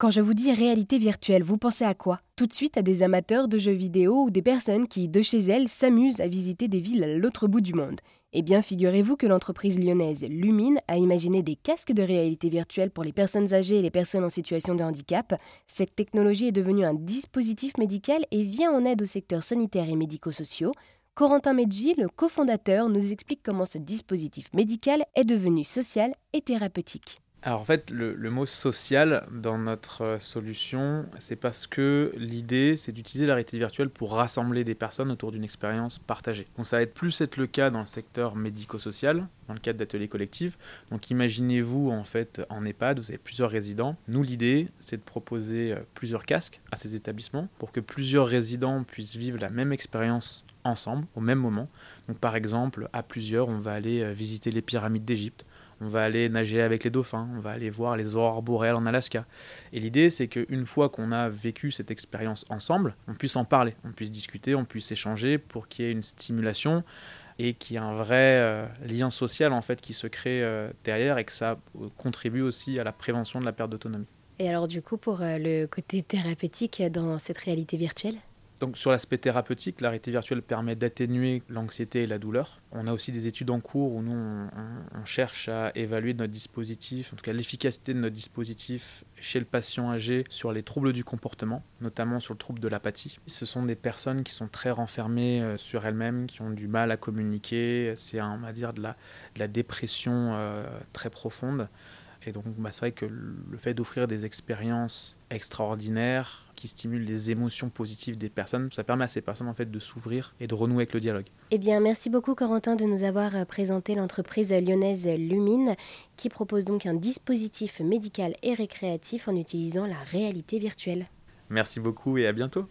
Quand je vous dis réalité virtuelle, vous pensez à quoi? Tout de suite à des amateurs de jeux vidéo ou des personnes qui, de chez elles, s'amusent à visiter des villes à l'autre bout du monde. Eh bien, figurez-vous que l'entreprise lyonnaise Lumine a imaginé des casques de réalité virtuelle pour les personnes âgées et les personnes en situation de handicap. Cette technologie est devenue un dispositif médical et vient en aide au secteur sanitaire et médico-sociaux. Corentin Medji, le cofondateur, nous explique comment ce dispositif médical est devenu social et thérapeutique. Alors en fait, le, mot social dans notre euh, solution, c'est parce que l'idée, c'est d'utiliser la réalité virtuelle pour rassembler des personnes autour d'une expérience partagée. Donc ça va être plus être le cas dans le secteur médico-social, dans le cadre d'ateliers collectifs. Donc imaginez-vous en fait en EHPAD, vous avez plusieurs résidents. Nous, l'idée, c'est de proposer euh, plusieurs casques à ces établissements pour que plusieurs résidents puissent vivre la même expérience ensemble, au même moment. Donc par exemple, à plusieurs, on va aller euh, visiter les pyramides d'Égypte on va aller nager avec les dauphins, on va aller voir les aurores boréales en Alaska. Et l'idée, c'est qu'une fois qu'on a vécu cette expérience ensemble, on puisse en parler, on puisse discuter, on puisse échanger pour qu'il y ait une stimulation et qu'il y ait un vrai euh, lien social en fait qui se crée euh, derrière et que ça euh, contribue aussi à la prévention de la perte d'autonomie. Et alors du coup, pour le côté thérapeutique dans cette réalité virtuelle? Donc sur l'aspect thérapeutique, la réalité virtuelle permet d'atténuer l'anxiété et la douleur. On a aussi des études en cours où nous, on, cherche à évaluer notre dispositif, en tout cas l'efficacité de notre dispositif chez le patient âgé sur les troubles du comportement, notamment sur le trouble de l'apathie. Ce sont des personnes qui sont très renfermées euh, sur elles-mêmes, qui ont du mal à communiquer. C'est, on va dire, de la, dépression euh, très profonde. Et donc, bah, c'est vrai que le fait d'offrir des expériences extraordinaires qui stimulent les émotions positives des personnes, ça permet à ces personnes en fait de s'ouvrir et de renouer avec le dialogue. Eh bien, merci beaucoup Corentin de nous avoir euh, présenté l'entreprise lyonnaise Lumine qui propose donc un dispositif médical et récréatif en utilisant la réalité virtuelle. Merci beaucoup et à bientôt.